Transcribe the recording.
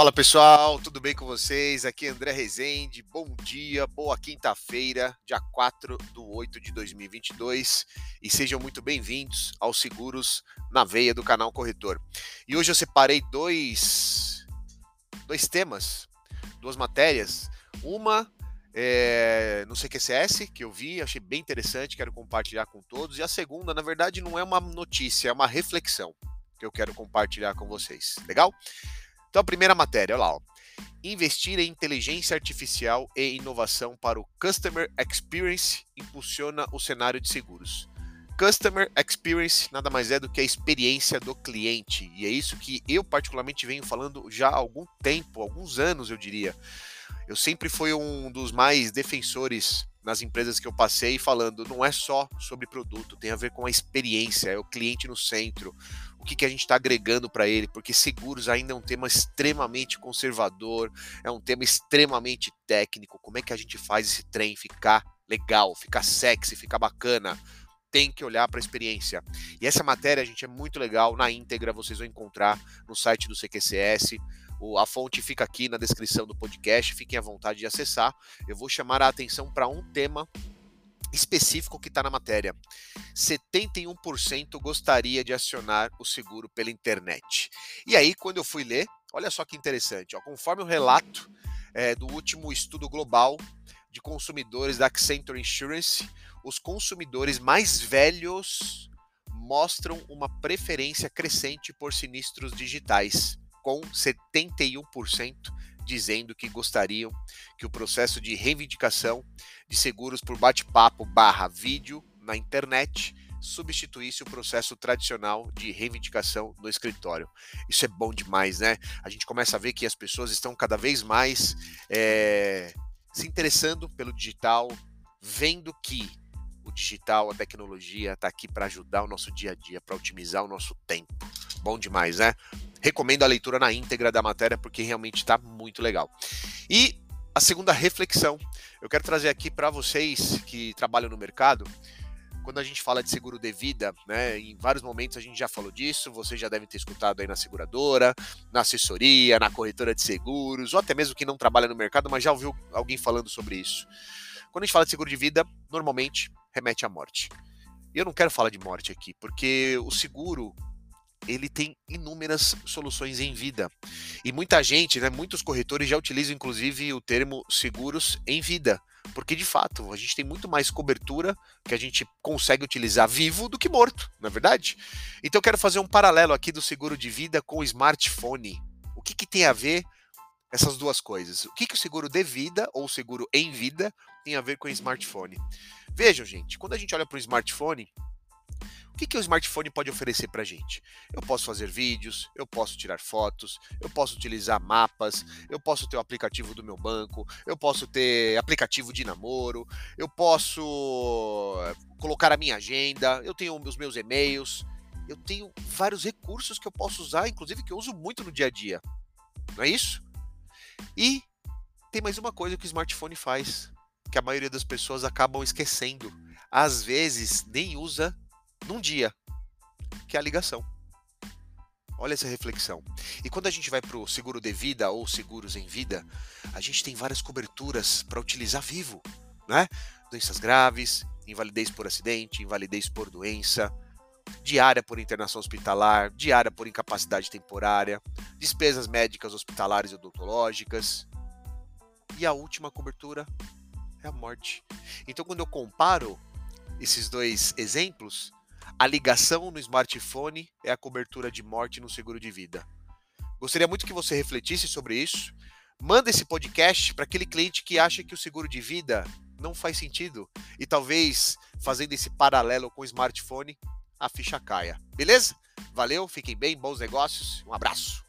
Fala pessoal, tudo bem com vocês? Aqui é André Rezende, bom dia, boa quinta-feira, dia 4 do 8 de 2022 e sejam muito bem-vindos aos Seguros na Veia do canal Corretor. E hoje eu separei dois, dois temas, duas matérias. Uma é, no CQCS, que eu vi, achei bem interessante, quero compartilhar com todos. E a segunda, na verdade, não é uma notícia, é uma reflexão que eu quero compartilhar com vocês. Legal? Então, a primeira matéria, olha lá. Ó. Investir em inteligência artificial e inovação para o Customer Experience impulsiona o cenário de seguros. Customer Experience nada mais é do que a experiência do cliente. E é isso que eu, particularmente, venho falando já há algum tempo, alguns anos, eu diria. Eu sempre fui um dos mais defensores nas empresas que eu passei falando, não é só sobre produto, tem a ver com a experiência, é o cliente no centro, o que, que a gente está agregando para ele, porque seguros ainda é um tema extremamente conservador, é um tema extremamente técnico. Como é que a gente faz esse trem ficar legal, ficar sexy, ficar bacana? Tem que olhar para a experiência. E essa matéria, gente, é muito legal. Na íntegra, vocês vão encontrar no site do CQCS. O, a fonte fica aqui na descrição do podcast. Fiquem à vontade de acessar. Eu vou chamar a atenção para um tema específico que está na matéria. 71% gostaria de acionar o seguro pela internet. E aí, quando eu fui ler, olha só que interessante, ó, conforme o relato é, do último estudo global de consumidores da Accenture Insurance, os consumidores mais velhos mostram uma preferência crescente por sinistros digitais, com 71% dizendo que gostariam que o processo de reivindicação de seguros por bate-papo barra vídeo na internet substituísse o processo tradicional de reivindicação no escritório. Isso é bom demais, né? A gente começa a ver que as pessoas estão cada vez mais é, se interessando pelo digital, vendo que o digital, a tecnologia está aqui para ajudar o nosso dia a dia, para otimizar o nosso tempo. Bom demais, né? Recomendo a leitura na íntegra da matéria porque realmente está muito legal. E a segunda reflexão, eu quero trazer aqui para vocês que trabalham no mercado. Quando a gente fala de seguro de vida, né, em vários momentos a gente já falou disso, vocês já devem ter escutado aí na seguradora, na assessoria, na corretora de seguros, ou até mesmo que não trabalha no mercado, mas já ouviu alguém falando sobre isso. Quando a gente fala de seguro de vida, normalmente remete à morte. Eu não quero falar de morte aqui, porque o seguro ele tem inúmeras soluções em vida. E muita gente, né, muitos corretores já utilizam inclusive o termo seguros em vida, porque de fato a gente tem muito mais cobertura que a gente consegue utilizar vivo do que morto, não é verdade? Então eu quero fazer um paralelo aqui do seguro de vida com o smartphone. O que, que tem a ver essas duas coisas? O que, que o seguro de vida ou seguro em vida tem a ver com o smartphone? Vejam, gente, quando a gente olha para o smartphone, que, que o smartphone pode oferecer para a gente? Eu posso fazer vídeos, eu posso tirar fotos, eu posso utilizar mapas, eu posso ter o aplicativo do meu banco, eu posso ter aplicativo de namoro, eu posso colocar a minha agenda, eu tenho os meus e-mails, eu tenho vários recursos que eu posso usar, inclusive que eu uso muito no dia a dia. Não é isso? E tem mais uma coisa que o smartphone faz, que a maioria das pessoas acabam esquecendo. Às vezes nem usa num dia, que é a ligação. Olha essa reflexão. E quando a gente vai para o seguro de vida ou seguros em vida, a gente tem várias coberturas para utilizar vivo, né? Doenças graves, invalidez por acidente, invalidez por doença, diária por internação hospitalar, diária por incapacidade temporária, despesas médicas hospitalares e odontológicas. E a última cobertura é a morte. Então, quando eu comparo esses dois exemplos, a ligação no smartphone é a cobertura de morte no seguro de vida. Gostaria muito que você refletisse sobre isso. Manda esse podcast para aquele cliente que acha que o seguro de vida não faz sentido e talvez fazendo esse paralelo com o smartphone a ficha caia. Beleza? Valeu, fiquem bem, bons negócios, um abraço.